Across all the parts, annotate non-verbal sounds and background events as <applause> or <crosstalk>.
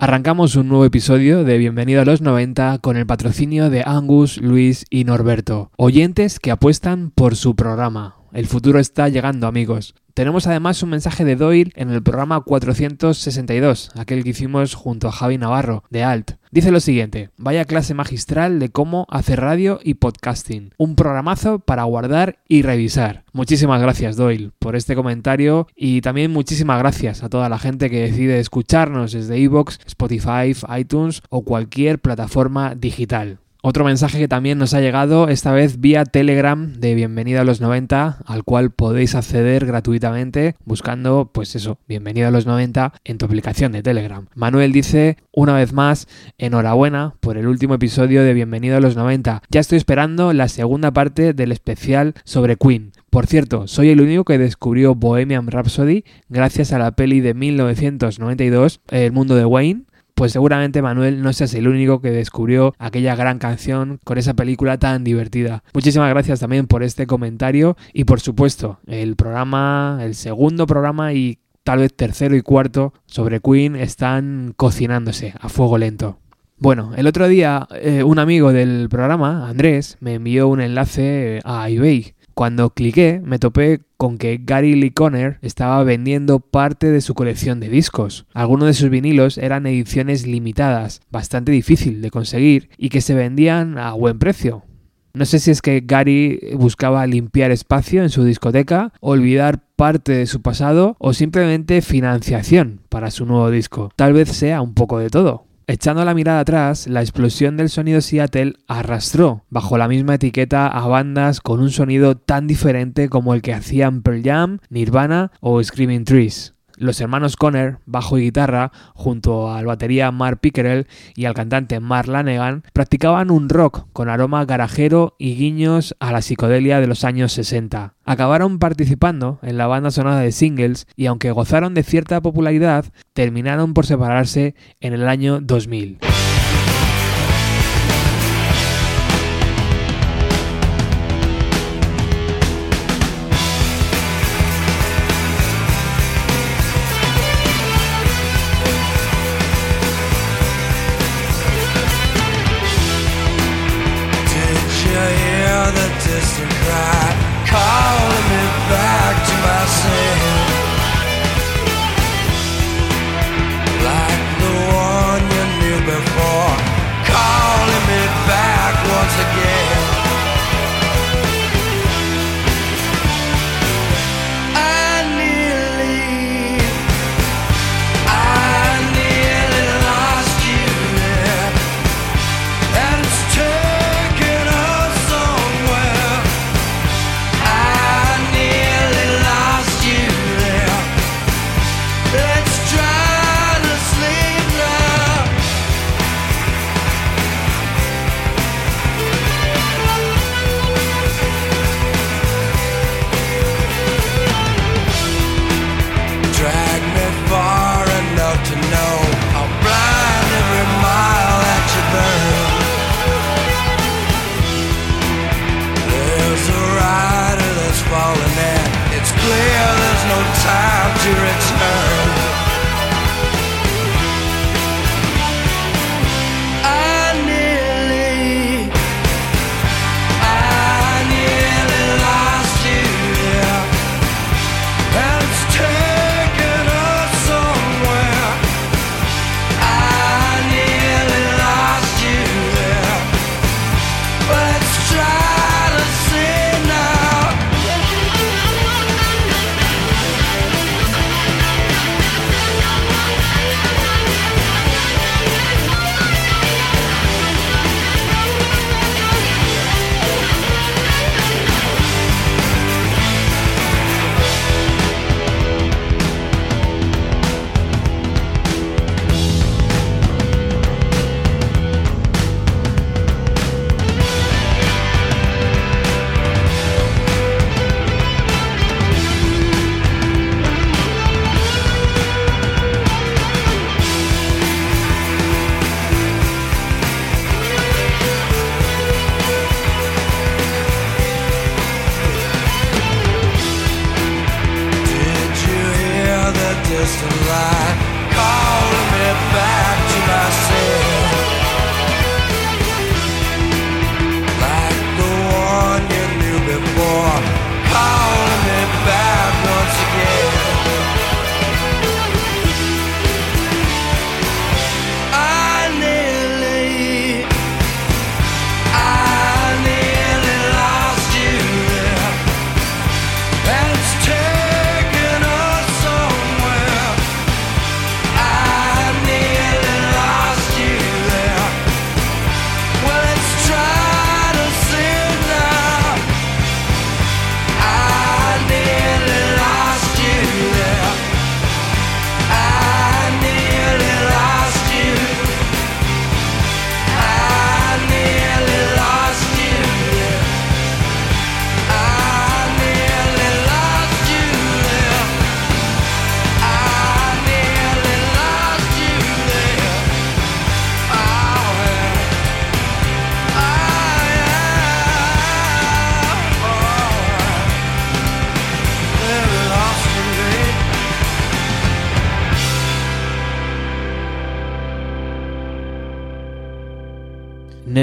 Arrancamos un nuevo episodio de Bienvenido a los 90 con el patrocinio de Angus, Luis y Norberto, oyentes que apuestan por su programa. El futuro está llegando, amigos. Tenemos además un mensaje de Doyle en el programa 462, aquel que hicimos junto a Javi Navarro, de Alt. Dice lo siguiente, vaya clase magistral de cómo hacer radio y podcasting. Un programazo para guardar y revisar. Muchísimas gracias Doyle por este comentario y también muchísimas gracias a toda la gente que decide escucharnos desde iVoox, Spotify, iTunes o cualquier plataforma digital. Otro mensaje que también nos ha llegado, esta vez vía Telegram de Bienvenido a los 90, al cual podéis acceder gratuitamente buscando, pues eso, Bienvenido a los 90 en tu aplicación de Telegram. Manuel dice, una vez más, enhorabuena por el último episodio de Bienvenido a los 90. Ya estoy esperando la segunda parte del especial sobre Queen. Por cierto, soy el único que descubrió Bohemian Rhapsody gracias a la peli de 1992, El mundo de Wayne, pues seguramente Manuel no seas el único que descubrió aquella gran canción con esa película tan divertida. Muchísimas gracias también por este comentario y por supuesto el programa, el segundo programa y tal vez tercero y cuarto sobre Queen están cocinándose a fuego lento. Bueno, el otro día eh, un amigo del programa, Andrés, me envió un enlace a eBay cuando cliqué me topé con que Gary Lee Conner estaba vendiendo parte de su colección de discos. Algunos de sus vinilos eran ediciones limitadas, bastante difícil de conseguir y que se vendían a buen precio. No sé si es que Gary buscaba limpiar espacio en su discoteca, olvidar parte de su pasado o simplemente financiación para su nuevo disco. Tal vez sea un poco de todo. Echando la mirada atrás, la explosión del sonido Seattle arrastró bajo la misma etiqueta a bandas con un sonido tan diferente como el que hacían Pearl Jam, Nirvana o Screaming Trees. Los hermanos Conner, bajo y guitarra, junto al batería Mark Pickerel y al cantante Mark Lanegan, practicaban un rock con aroma garajero y guiños a la psicodelia de los años 60. Acabaron participando en la banda sonora de singles y aunque gozaron de cierta popularidad, terminaron por separarse en el año 2000.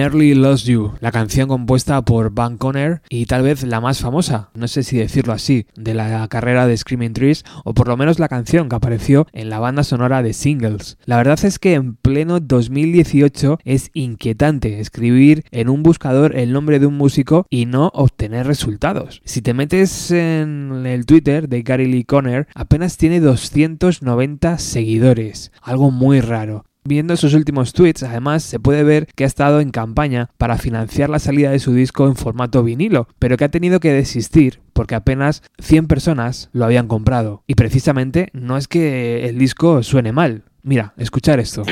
Nearly Lost You, la canción compuesta por Van Conner y tal vez la más famosa, no sé si decirlo así, de la carrera de Screaming Trees o por lo menos la canción que apareció en la banda sonora de Singles. La verdad es que en pleno 2018 es inquietante escribir en un buscador el nombre de un músico y no obtener resultados. Si te metes en el Twitter de Gary Lee Conner, apenas tiene 290 seguidores, algo muy raro. Viendo sus últimos tweets, además, se puede ver que ha estado en campaña para financiar la salida de su disco en formato vinilo, pero que ha tenido que desistir porque apenas 100 personas lo habían comprado. Y precisamente no es que el disco suene mal. Mira, escuchar esto.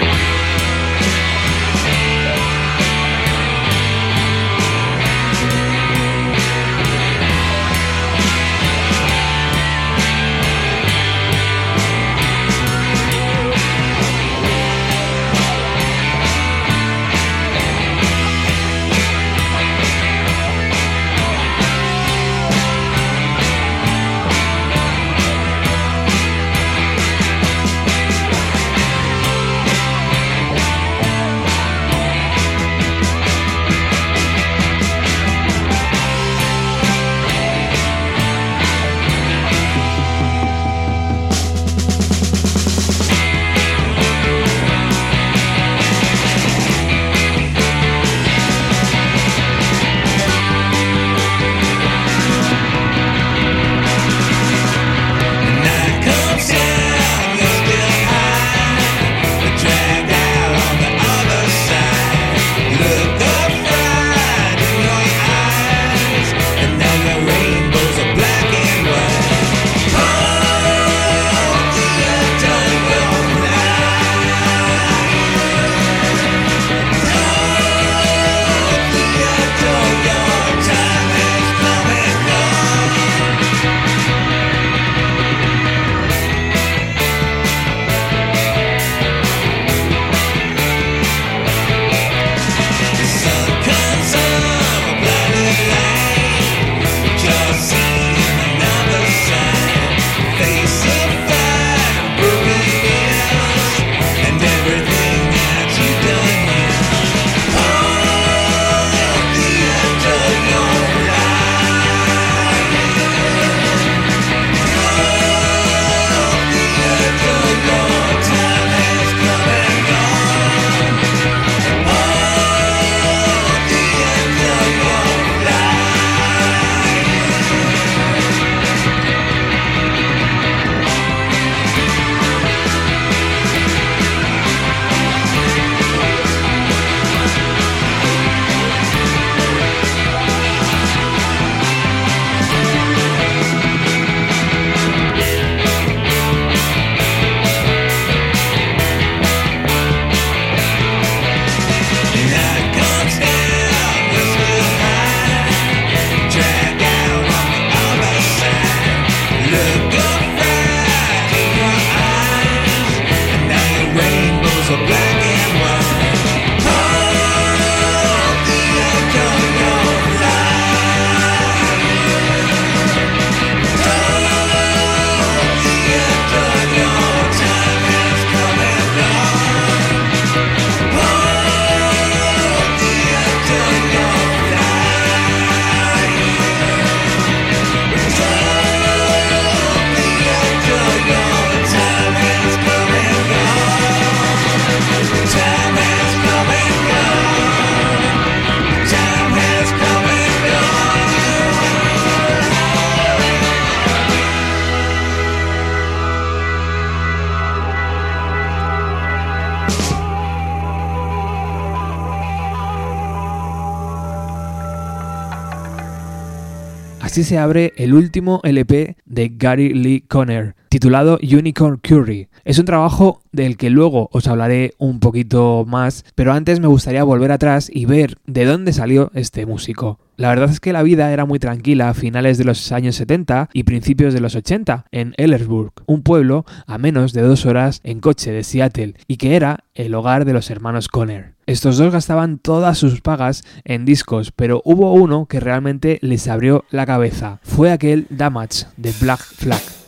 Así se abre el último LP de Gary Lee Conner, titulado Unicorn Curry. Es un trabajo del que luego os hablaré un poquito más, pero antes me gustaría volver atrás y ver de dónde salió este músico. La verdad es que la vida era muy tranquila a finales de los años 70 y principios de los 80 en Ellersburg, un pueblo a menos de dos horas en coche de Seattle y que era el hogar de los hermanos Conner. Estos dos gastaban todas sus pagas en discos, pero hubo uno que realmente les abrió la cabeza. Fue aquel Damage de Black Flag.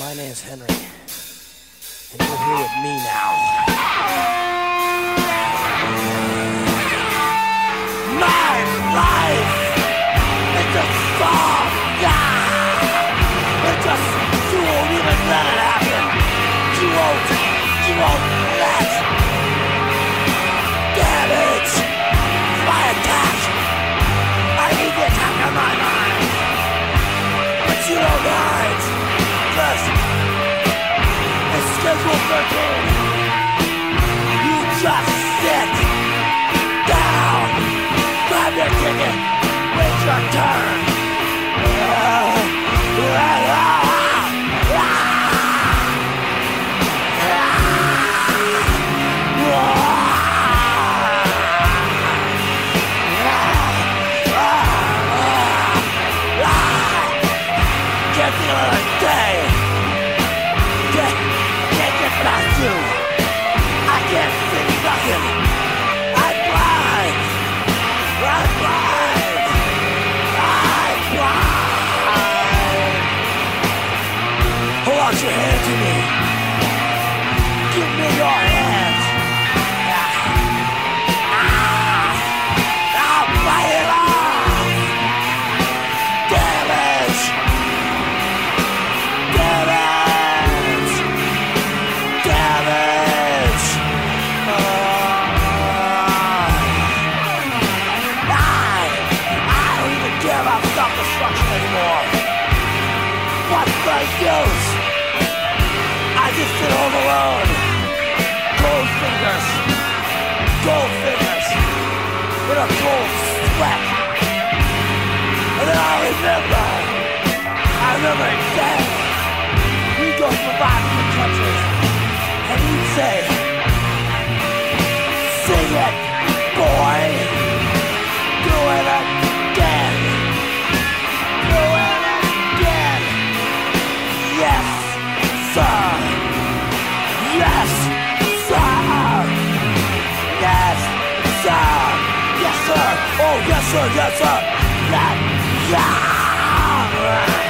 My name's Henry, and you're here with me now. liberty Him saying, he goes for the country. And he'd say, sing it, boy. Do it again. Do it again. Yes, sir. Yes, sir. Yes, sir. Yes, sir. Oh, yes, sir. Yes, sir. Yeah. Yeah.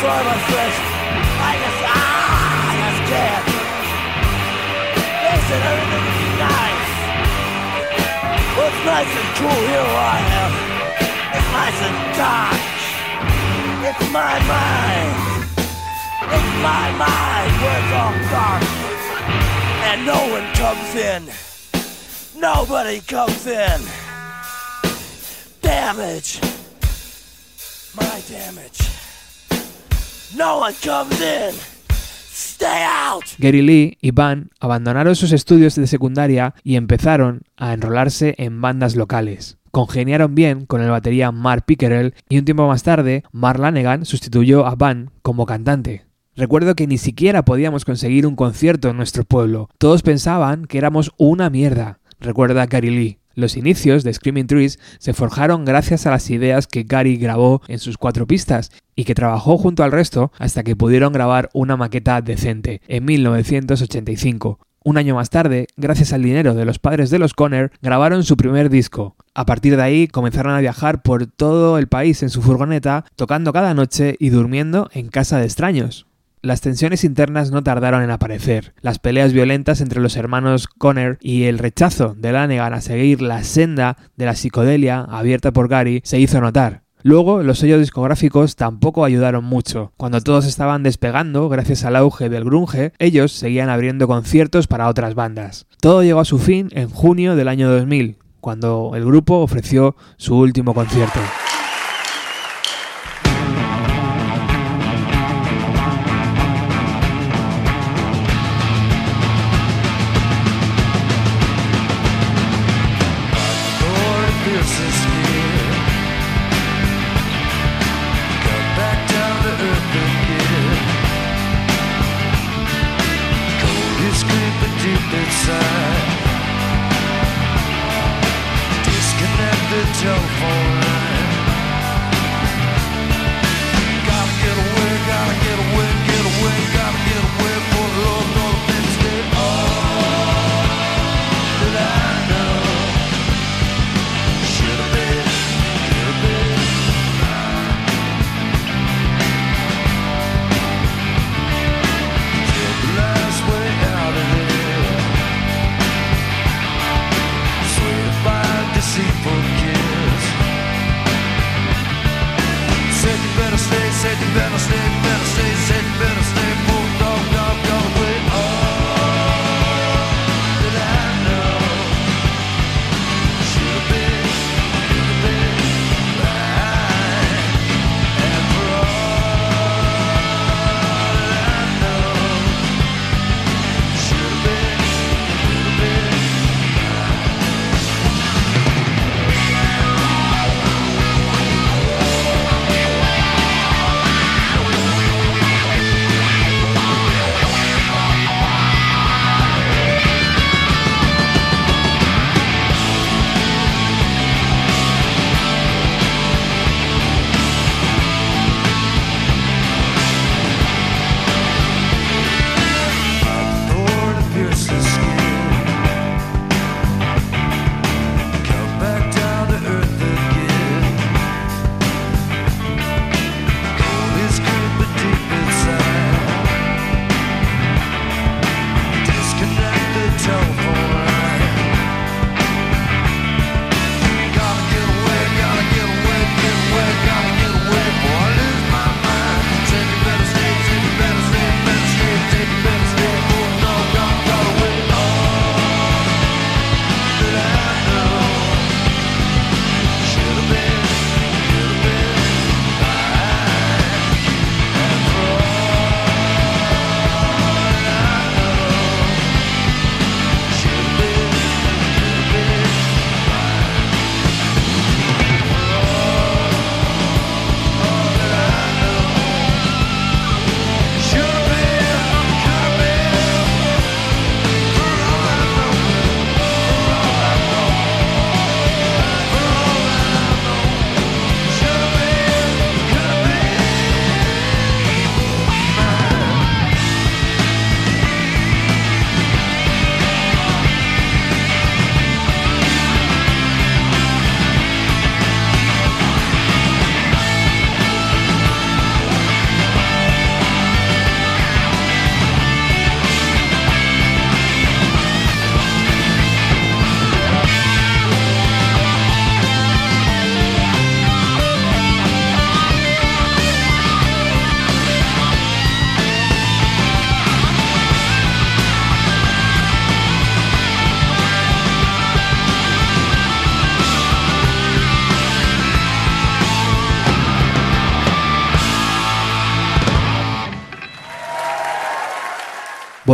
I'm sorry. I just, ah, I just can't. They said everything would be nice. Well, it's nice and cool here I am. It's nice and dark. It's my mind. It's my mind where it's all dark. And no one comes in. Nobody comes in. Damage. My damage. No one comes in. Stay out. Gary Lee y Van abandonaron sus estudios de secundaria y empezaron a enrolarse en bandas locales. Congeniaron bien con el batería Mark Pickerel y un tiempo más tarde Mark Lanegan sustituyó a Van como cantante. Recuerdo que ni siquiera podíamos conseguir un concierto en nuestro pueblo. Todos pensaban que éramos una mierda, recuerda Gary Lee. Los inicios de Screaming Trees se forjaron gracias a las ideas que Gary grabó en sus cuatro pistas y que trabajó junto al resto hasta que pudieron grabar una maqueta decente en 1985. Un año más tarde, gracias al dinero de los padres de los Conner, grabaron su primer disco. A partir de ahí comenzaron a viajar por todo el país en su furgoneta, tocando cada noche y durmiendo en casa de extraños. Las tensiones internas no tardaron en aparecer. Las peleas violentas entre los hermanos Conner y el rechazo de Lanegan a seguir la senda de la psicodelia abierta por Gary se hizo notar. Luego, los sellos discográficos tampoco ayudaron mucho. Cuando todos estaban despegando, gracias al auge del grunge, ellos seguían abriendo conciertos para otras bandas. Todo llegó a su fin en junio del año 2000, cuando el grupo ofreció su último concierto.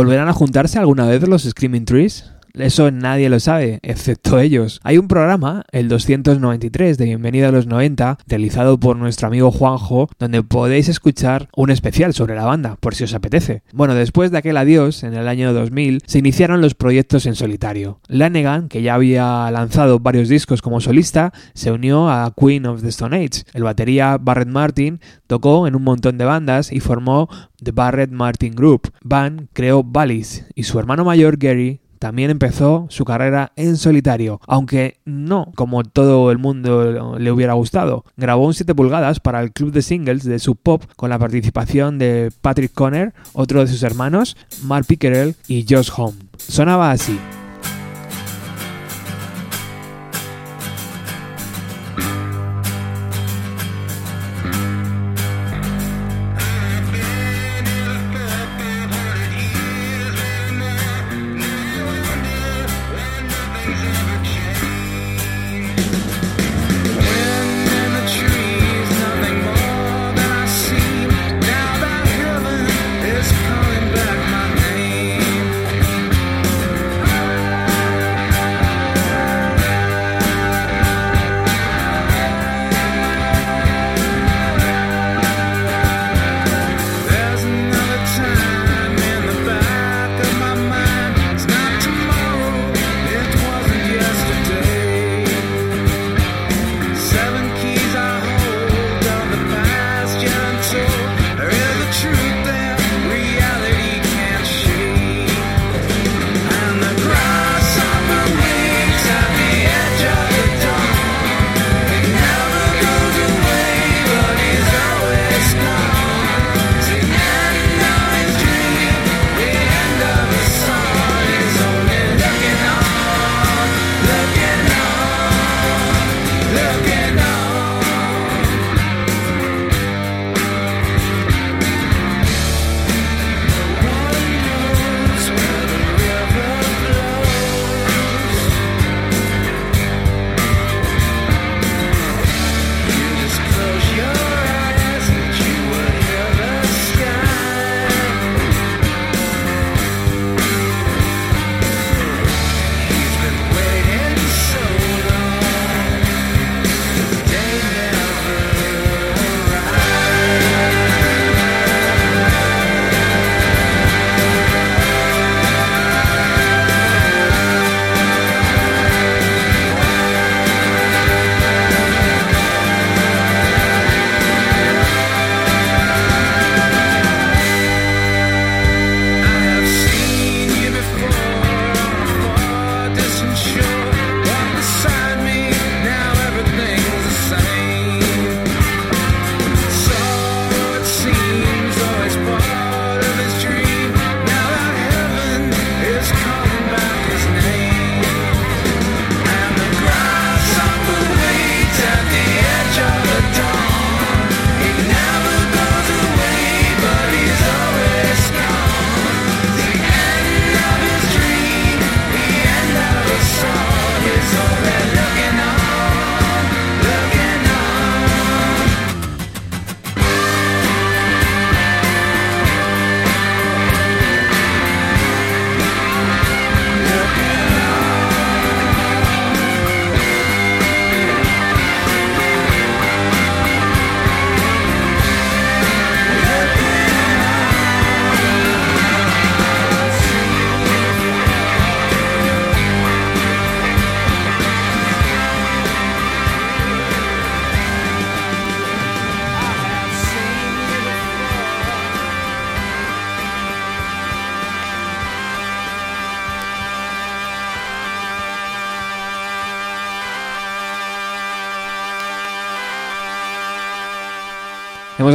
¿Volverán a juntarse alguna vez los Screaming Trees? Eso nadie lo sabe, <laughs> excepto ellos. Hay un programa, el 293 de Bienvenido a los 90, realizado por nuestro amigo Juanjo, donde podéis escuchar un especial sobre la banda, por si os apetece. Bueno, después de aquel adiós, en el año 2000, se iniciaron los proyectos en solitario. Lanegan, que ya había lanzado varios discos como solista, se unió a Queen of the Stone Age. El batería Barrett Martin tocó en un montón de bandas y formó The Barrett Martin Group. Van creó Ballis y su hermano mayor Gary también empezó su carrera en solitario, aunque no como todo el mundo le hubiera gustado. Grabó un 7 pulgadas para el club de singles de Sub Pop con la participación de Patrick Conner, otro de sus hermanos, Mark Pickerel y Josh Home. Sonaba así.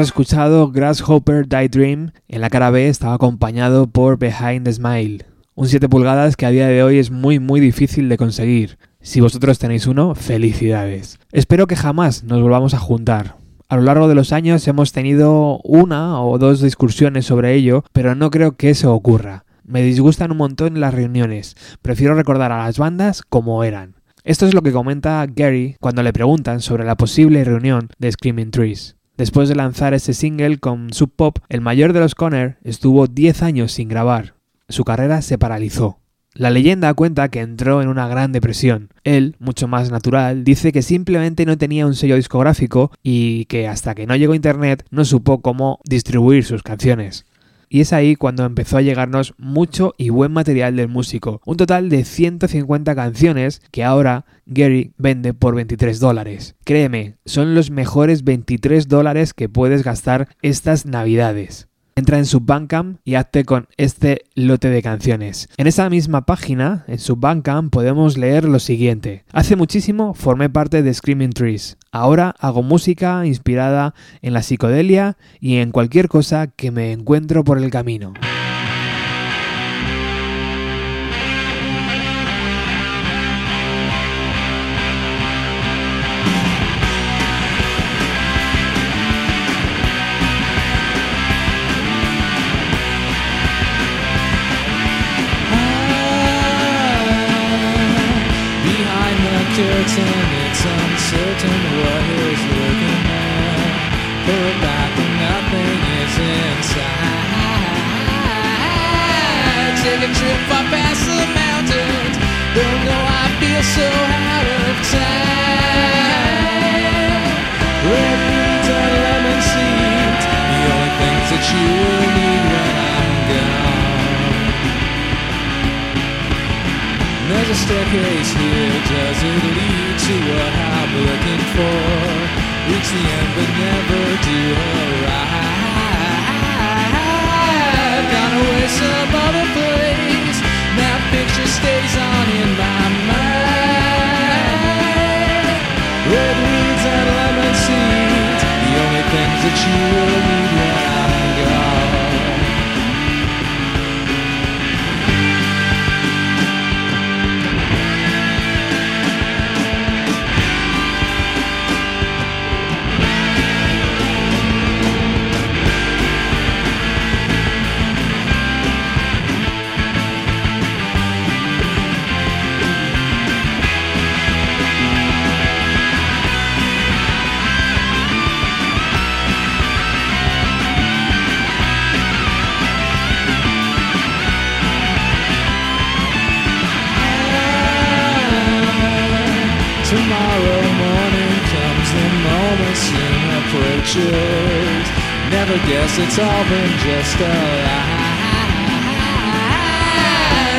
Escuchado Grasshopper Die Dream. En la cara B estaba acompañado por Behind the Smile. Un 7 pulgadas que a día de hoy es muy muy difícil de conseguir. Si vosotros tenéis uno, felicidades. Espero que jamás nos volvamos a juntar. A lo largo de los años hemos tenido una o dos discusiones sobre ello, pero no creo que eso ocurra. Me disgustan un montón las reuniones. Prefiero recordar a las bandas como eran. Esto es lo que comenta Gary cuando le preguntan sobre la posible reunión de Screaming Trees. Después de lanzar ese single con Sub Pop, el mayor de los Conner estuvo 10 años sin grabar. su carrera se paralizó. La leyenda cuenta que entró en una gran depresión. Él, mucho más natural, dice que simplemente no tenía un sello discográfico y que hasta que no llegó Internet no supo cómo distribuir sus canciones. Y es ahí cuando empezó a llegarnos mucho y buen material del músico, un total de 150 canciones que ahora Gary vende por 23 dólares. Créeme, son los mejores 23 dólares que puedes gastar estas navidades. Entra en su Bandcamp y hazte con este lote de canciones. En esa misma página, en su Bandcamp, podemos leer lo siguiente. Hace muchísimo formé parte de Screaming Trees. Ahora hago música inspirada en la psicodelia y en cualquier cosa que me encuentro por el camino. Curtain, it's uncertain what is looking at. It back and nothing is inside. Take a trip up past the mountains. Don't know I feel so out of time. A staircase here, does it lead to what I'm looking for? Reach the end but never do arrive Gone away some other place, that picture stays on in my mind Red weeds and lemon seeds, the only things that you will approaches. Never guess it's all been just a lie.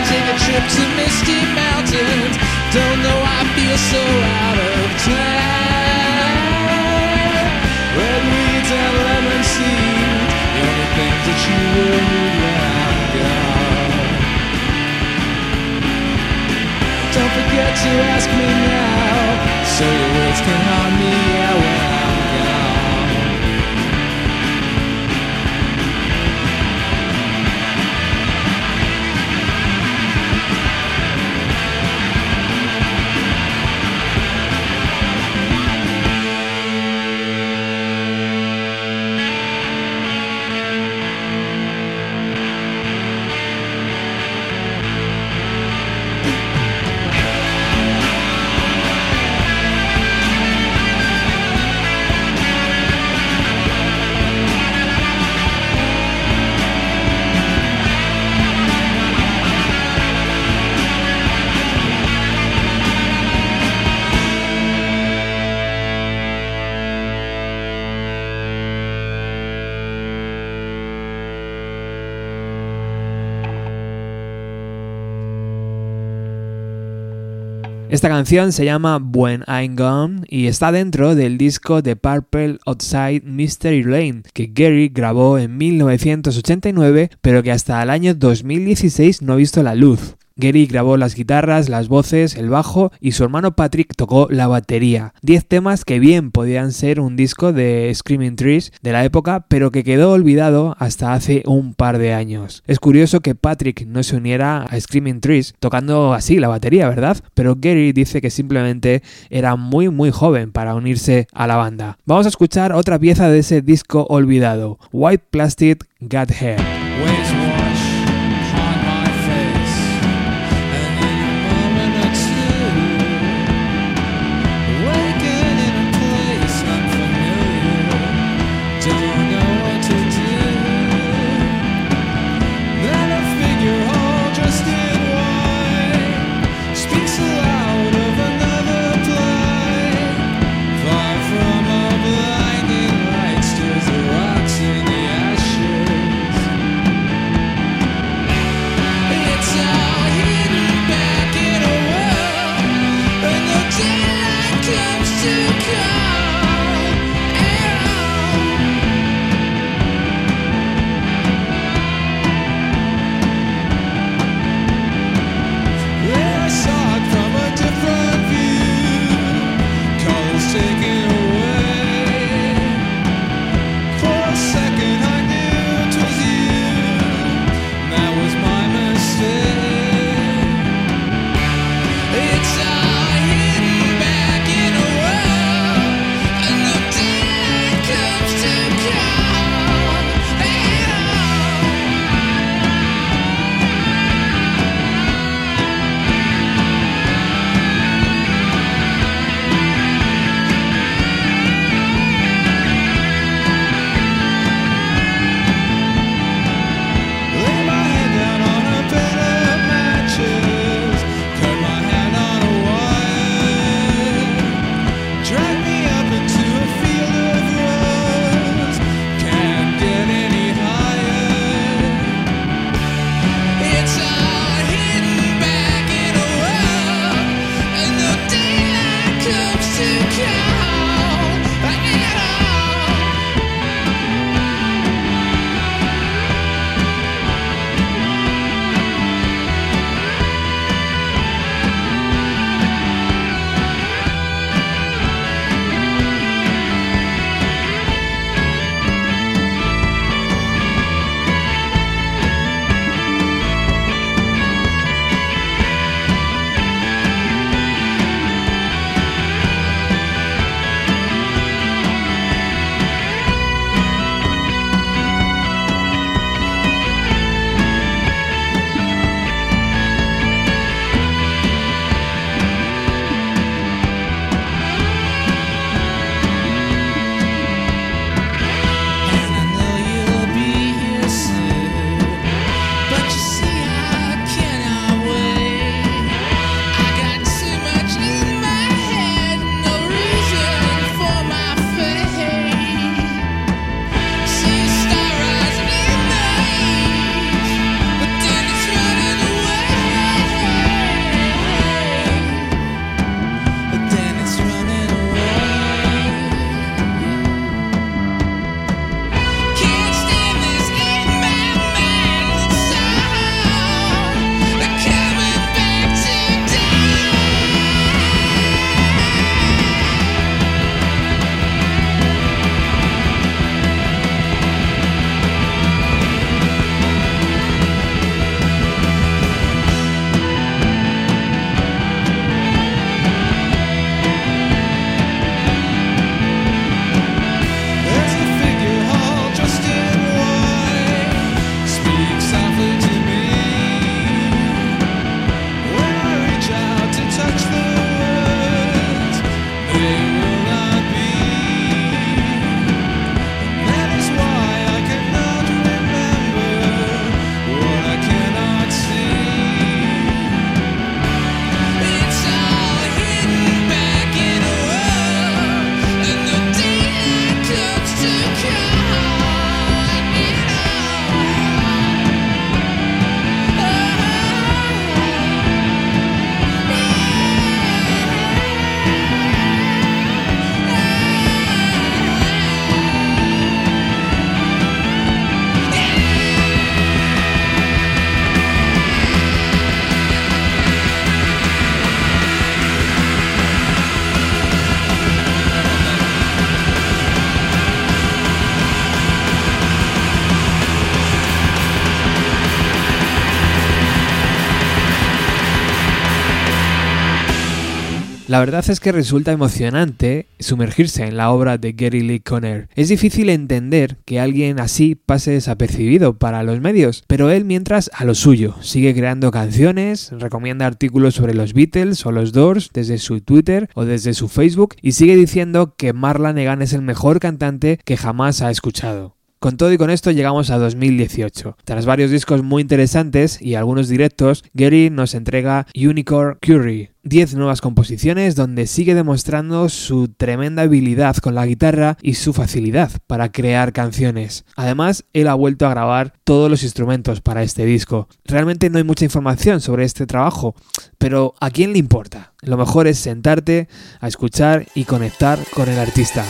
Take a trip to misty mountains. Don't know I feel so out of time. Red weeds and lemon seeds, the only things that you will need when I'm gone. Don't forget to ask me now, so your words can haunt me yeah, Esta canción se llama When I'm Gone y está dentro del disco de Purple Outside Mystery Lane que Gary grabó en 1989 pero que hasta el año 2016 no ha visto la luz. Gary grabó las guitarras, las voces, el bajo y su hermano Patrick tocó la batería. Diez temas que bien podían ser un disco de Screaming Trees de la época, pero que quedó olvidado hasta hace un par de años. Es curioso que Patrick no se uniera a Screaming Trees tocando así la batería, ¿verdad? Pero Gary dice que simplemente era muy muy joven para unirse a la banda. Vamos a escuchar otra pieza de ese disco olvidado, White Plastic Got Hair. Verdad es que resulta emocionante sumergirse en la obra de Gary Lee Conner. Es difícil entender que alguien así pase desapercibido para los medios, pero él mientras a lo suyo, sigue creando canciones, recomienda artículos sobre los Beatles o los Doors desde su Twitter o desde su Facebook y sigue diciendo que Marla Negan es el mejor cantante que jamás ha escuchado. Con todo y con esto llegamos a 2018. Tras varios discos muy interesantes y algunos directos, Gary nos entrega Unicorn Curry, 10 nuevas composiciones donde sigue demostrando su tremenda habilidad con la guitarra y su facilidad para crear canciones. Además, él ha vuelto a grabar todos los instrumentos para este disco. Realmente no hay mucha información sobre este trabajo, pero ¿a quién le importa? Lo mejor es sentarte a escuchar y conectar con el artista.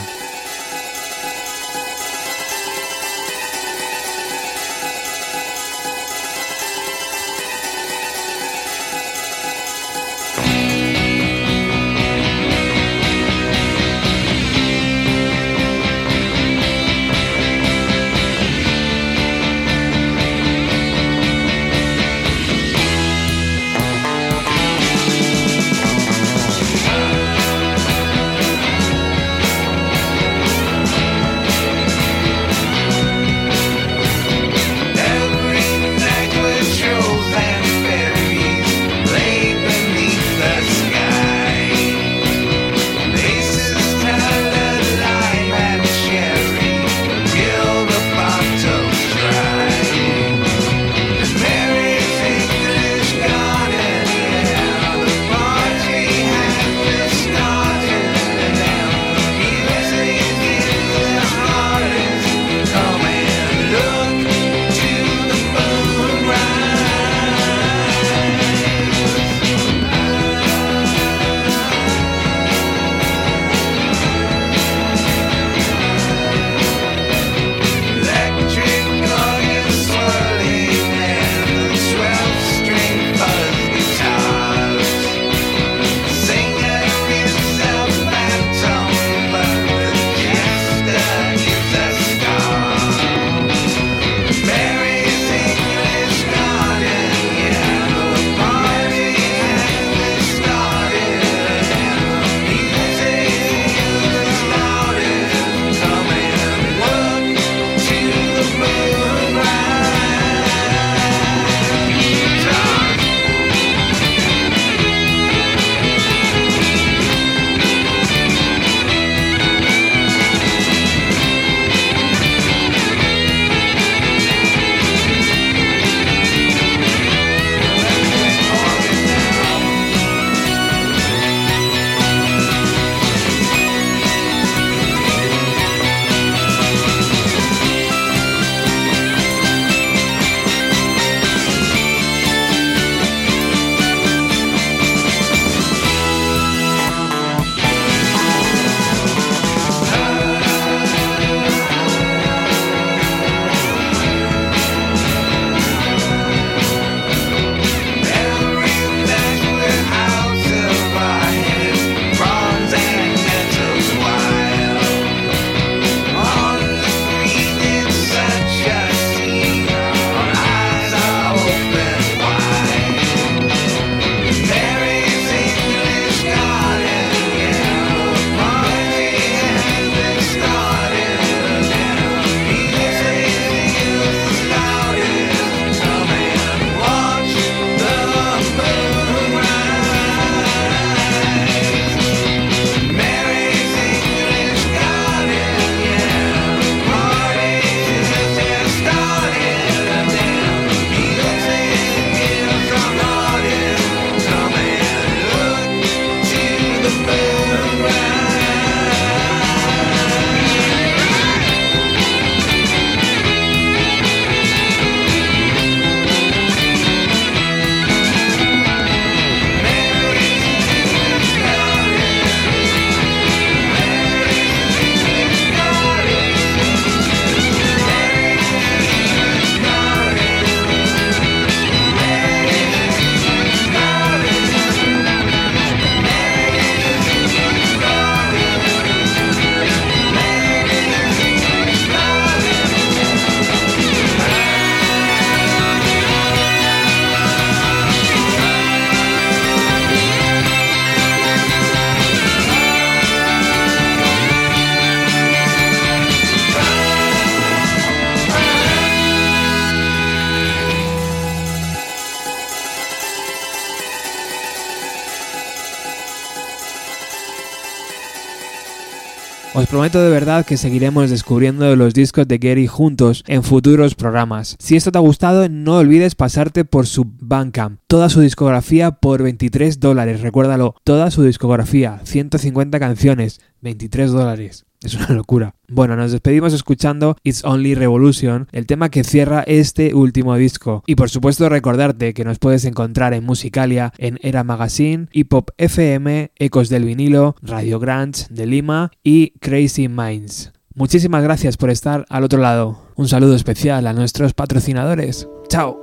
Prometo de verdad que seguiremos descubriendo los discos de Gary juntos en futuros programas. Si esto te ha gustado, no olvides pasarte por su Bandcamp. Toda su discografía por 23 dólares, recuérdalo, toda su discografía, 150 canciones, 23 dólares. Es una locura. Bueno, nos despedimos escuchando It's Only Revolution, el tema que cierra este último disco. Y por supuesto recordarte que nos puedes encontrar en Musicalia, en Era Magazine, Hip Hop FM, Ecos del Vinilo, Radio Grants de Lima y Crazy Minds. Muchísimas gracias por estar al otro lado. Un saludo especial a nuestros patrocinadores. ¡Chao!